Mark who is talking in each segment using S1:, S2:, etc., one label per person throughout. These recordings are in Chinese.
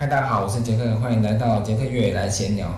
S1: 嗨，大家好，我是杰克，欢迎来到杰克越野来闲聊。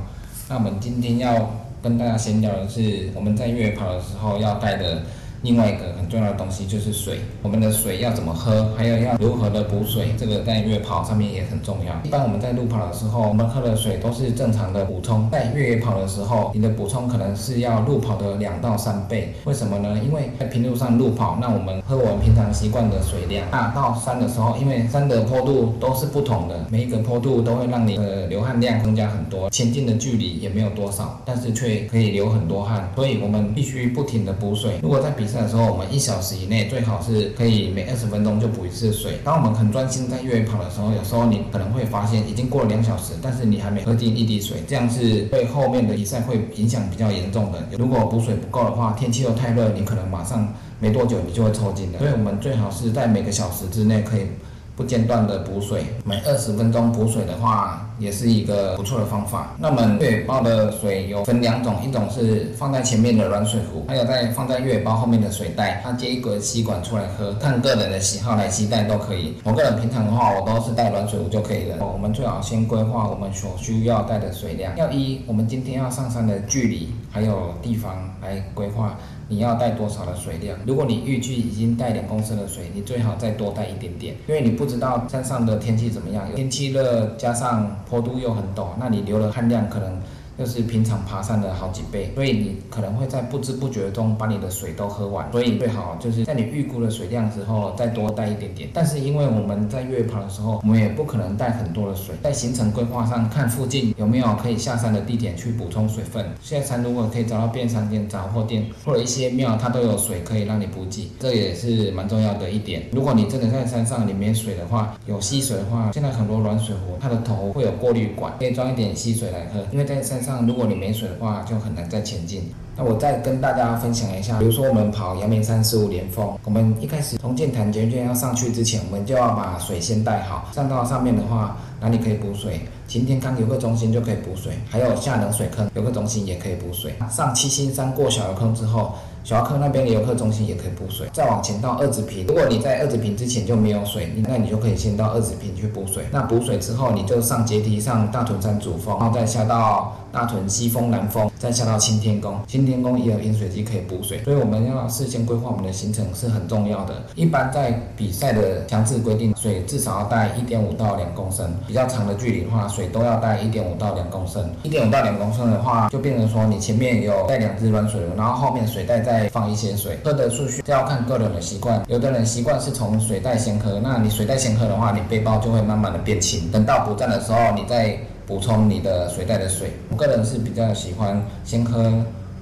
S1: 那我们今天要跟大家闲聊的是，我们在越野跑的时候要带的。另外一个很重要的东西就是水，我们的水要怎么喝，还有要如何的补水，这个在越野跑上面也很重要。一般我们在路跑的时候，我们喝的水都是正常的补充，在越野跑的时候，你的补充可能是要路跑的两到三倍。为什么呢？因为在平路上路跑，那我们喝我们平常习惯的水量。那到山的时候，因为山的坡度都是不同的，每一个坡度都会让你的流汗量增加很多，前进的距离也没有多少，但是却可以流很多汗，所以我们必须不停的补水。如果在比的时候，我们一小时以内最好是可以每二十分钟就补一次水。当我们很专心在越野跑的时候，有时候你可能会发现已经过了两小时，但是你还没喝进一滴水，这样是对后面的比赛会影响比较严重的。如果补水不够的话，天气又太热，你可能马上没多久你就会抽筋的。所以我们最好是在每个小时之内可以。不间断的补水，每二十分钟补水的话，也是一个不错的方法。那么越野包的水有分两种，一种是放在前面的软水壶，还有在放在越野包后面的水袋，它接一个吸管出来喝，看个人的喜好来携带都可以。我个人平常的话，我都是带软水壶就可以了。我们最好先规划我们所需要带的水量，要依我们今天要上山的距离还有地方来规划。你要带多少的水量？如果你预计已经带两公升的水，你最好再多带一点点，因为你不知道山上的天气怎么样，天气热加上坡度又很陡，那你流的汗量可能。就是平常爬山的好几倍，所以你可能会在不知不觉中把你的水都喝完。所以最好就是在你预估的水量之后再多带一点点。但是因为我们在越野跑的时候，我们也不可能带很多的水。在行程规划上看附近有没有可以下山的地点去补充水分。下山如果可以找到便商店、杂货店或者一些庙，它都有水可以让你补给，这也是蛮重要的一点。如果你真的在山上里面水的话，有溪水的话，现在很多软水壶它的头会有过滤管，可以装一点溪水来喝。因为在山上，如果你没水的话，就很难再前进。那我再跟大家分享一下，比如说我们跑阳明山十五连峰，我们一开始从剑潭捷运要上去之前，我们就要把水先带好。上到上面的话，哪里可以补水？晴天康游客中心就可以补水，还有下冷水坑有个中心也可以补水。上七星山过小油坑之后。小阿克那边的游客中心也可以补水，再往前到二子坪。如果你在二子坪之前就没有水，那你就可以先到二子坪去补水。那补水之后，你就上阶梯上大屯山主峰，然后再下到大屯西峰、南峰，再下到青天宫。青天宫也有饮水机可以补水，所以我们要事先规划我们的行程是很重要的。一般在比赛的强制规定，水至少要带一点五到两公升。比较长的距离的话，水都要带一点五到两公升。一点五到两公升的话，就变成说你前面有带两支软水壶，然后后面水袋。再放一些水，喝的顺序要看个人的习惯。有的人习惯是从水袋先喝，那你水袋先喝的话，你背包就会慢慢的变轻。等到补站的时候，你再补充你的水袋的水。我个人是比较喜欢先喝。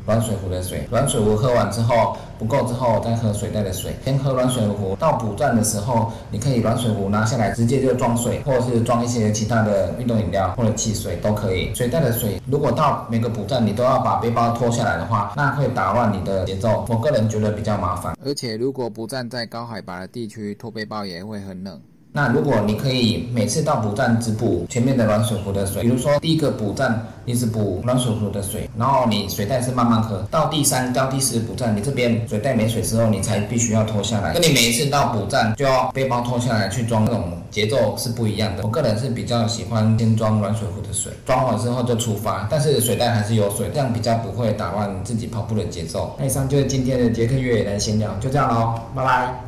S1: 软水壶的水，软水壶喝完之后不够之后再喝水袋的水。先喝软水壶，到补站的时候，你可以软水壶拿下来直接就装水，或者是装一些其他的运动饮料或者汽水都可以。水袋的水，如果到每个补站你都要把背包脱下来的话，那会打乱你的节奏。我个人觉得比较麻烦，而且如果不站在高海拔的地区，脱背包也会很冷。那如果你可以每次到补站只补前面的软水壶的水，比如说第一个补站你只补软水壶的水，然后你水袋是慢慢喝，到第三到第四补站你这边水袋没水之后，你才必须要脱下来，跟你每一次到补站就要背包脱下来去装，那种节奏是不一样的。我个人是比较喜欢先装软水壶的水，装好之后就出发，但是水袋还是有水，这样比较不会打乱自己跑步的节奏。那以上就是今天的杰克越野的闲聊，就这样喽，拜拜。